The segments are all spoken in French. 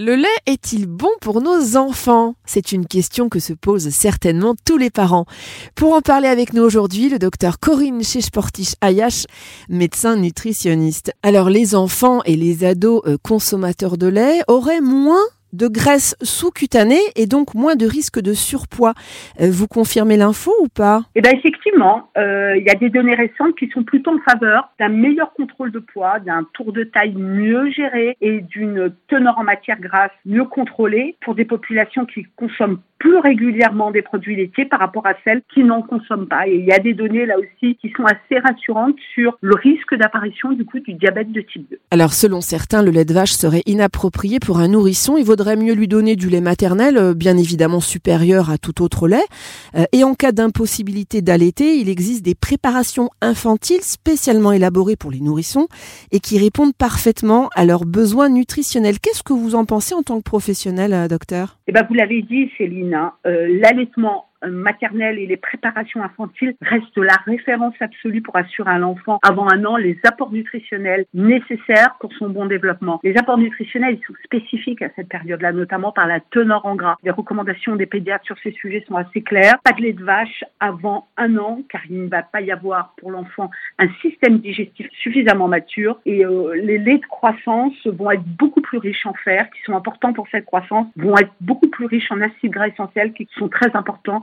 Le lait est-il bon pour nos enfants? C'est une question que se posent certainement tous les parents. Pour en parler avec nous aujourd'hui, le docteur Corinne Cheshportish Ayash, médecin nutritionniste. Alors les enfants et les ados euh, consommateurs de lait auraient moins de graisse sous-cutanée et donc moins de risque de surpoids. Euh, vous confirmez l'info ou pas? Eh bien effectivement, euh, il y a des données récentes qui sont plutôt en faveur d'un meilleur contrôle de poids, d'un tour de taille mieux géré et d'une teneur en matière grasse mieux contrôlée pour des populations qui consomment plus régulièrement des produits laitiers par rapport à celles qui n'en consomment pas. Et il y a des données là aussi qui sont assez rassurantes sur le risque d'apparition du coup du diabète de type 2. Alors selon certains, le lait de vache serait inapproprié pour un nourrisson. Il vaudrait mieux lui donner du lait maternel, euh, bien évidemment supérieur à tout autre lait. Euh, et en cas d'impossibilité d'allaiter, il existe des préparations infantiles spécialement élaborées pour les nourrissons et qui répondent parfaitement à leurs besoins nutritionnels. Qu'est-ce que vous en pensez en tant que professionnel, euh, docteur? Eh ben, vous l'avez dit, Céline, hein, l'allaitement maternelle et les préparations infantiles restent la référence absolue pour assurer à l'enfant avant un an les apports nutritionnels nécessaires pour son bon développement. Les apports nutritionnels ils sont spécifiques à cette période-là, notamment par la teneur en gras. Les recommandations des pédiatres sur ces sujets sont assez claires. Pas de lait de vache avant un an, car il ne va pas y avoir pour l'enfant un système digestif suffisamment mature. Et euh, les laits de croissance vont être beaucoup plus riches en fer, qui sont importants pour cette croissance, vont être beaucoup plus riches en acides gras essentiels, qui sont très importants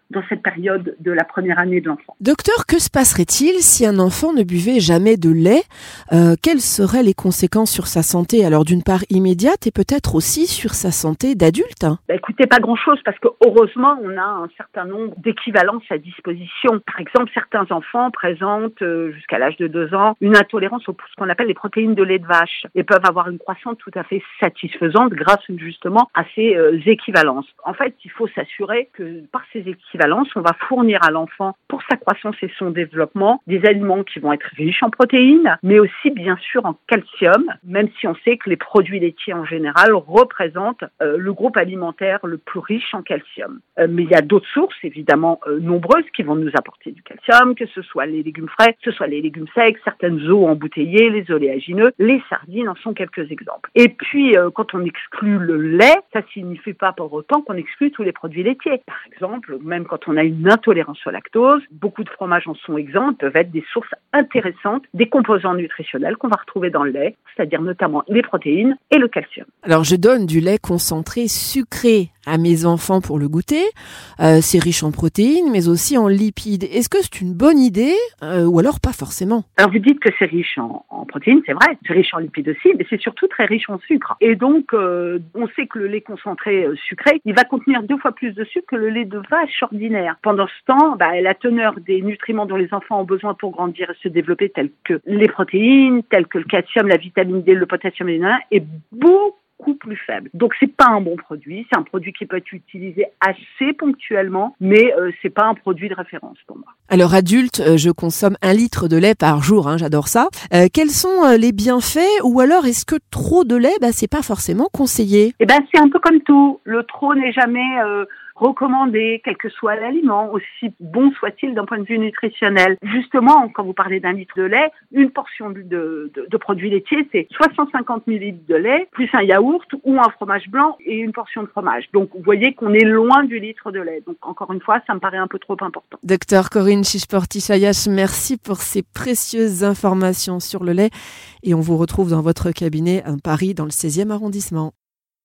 dans cette période de la première année de l'enfant. Docteur, que se passerait-il si un enfant ne buvait jamais de lait? Euh, Quelles seraient les conséquences sur sa santé? Alors d'une part immédiate et peut-être aussi sur sa santé d'adulte bah, Écoutez, pas grand-chose parce que heureusement on a un certain nombre d'équivalences à disposition. Par exemple, certains enfants présentent euh, jusqu'à l'âge de 2 ans une intolérance au ce qu'on appelle les protéines de lait de vache et peuvent avoir une croissance tout à fait satisfaisante grâce justement à ces euh, équivalences. En fait, il faut s'assurer que par ces équivalences on va fournir à l'enfant pour sa croissance et son développement des aliments qui vont être riches en protéines, mais aussi bien sûr en calcium, même si on sait que les produits laitiers en général représentent euh, le groupe alimentaire le plus riche en calcium. Euh, mais il y a d'autres sources évidemment euh, nombreuses qui vont nous apporter du calcium, que ce soit les légumes frais, que ce soit les légumes secs, certaines eaux embouteillées, les oléagineux, les sardines en sont quelques exemples. Et puis quand on exclut le lait, ça signifie pas pour autant qu'on exclut tous les produits laitiers. Par exemple, même quand on a une intolérance au lactose, beaucoup de fromages en sont exempts, peuvent être des sources intéressantes des composants nutritionnels qu'on va retrouver dans le lait, c'est-à-dire notamment les protéines et le calcium. Alors je donne du lait concentré sucré à mes enfants pour le goûter. Euh, c'est riche en protéines, mais aussi en lipides. Est-ce que c'est une bonne idée euh, ou alors pas forcément? Alors vous dites que c'est riche en, protéines, c'est vrai. C'est riche en lipides aussi, mais c'est surtout très riche en sucre. Et donc euh, on sait que le lait concentré sucré, il va contenir deux fois plus de sucre que le lait de vache ordinaire. Pendant ce temps, bah, la teneur des nutriments dont les enfants ont besoin pour grandir et se développer, tels que les protéines, tels que le calcium, la vitamine D, le potassium est beaucoup plus faible. Donc c'est pas un bon produit, c'est un produit qui peut être utilisé assez ponctuellement, mais euh, c'est pas un produit de référence pour moi. Alors adulte, euh, je consomme un litre de lait par jour, hein, j'adore ça. Euh, quels sont les bienfaits ou alors est-ce que trop de lait, bah, c'est pas forcément conseillé? Eh ben c'est un peu comme tout. Le trop n'est jamais recommandé, quel que soit l'aliment, aussi bon soit-il d'un point de vue nutritionnel. Justement, quand vous parlez d'un litre de lait, une portion de, produits laitiers, c'est 650 ml de lait, plus un yaourt ou un fromage blanc et une portion de fromage. Donc, vous voyez qu'on est loin du litre de lait. Donc, encore une fois, ça me paraît un peu trop important. Docteur Corinne Chichporti-Chayash, merci pour ces précieuses informations sur le lait et on vous retrouve dans votre cabinet à Paris dans le 16e arrondissement.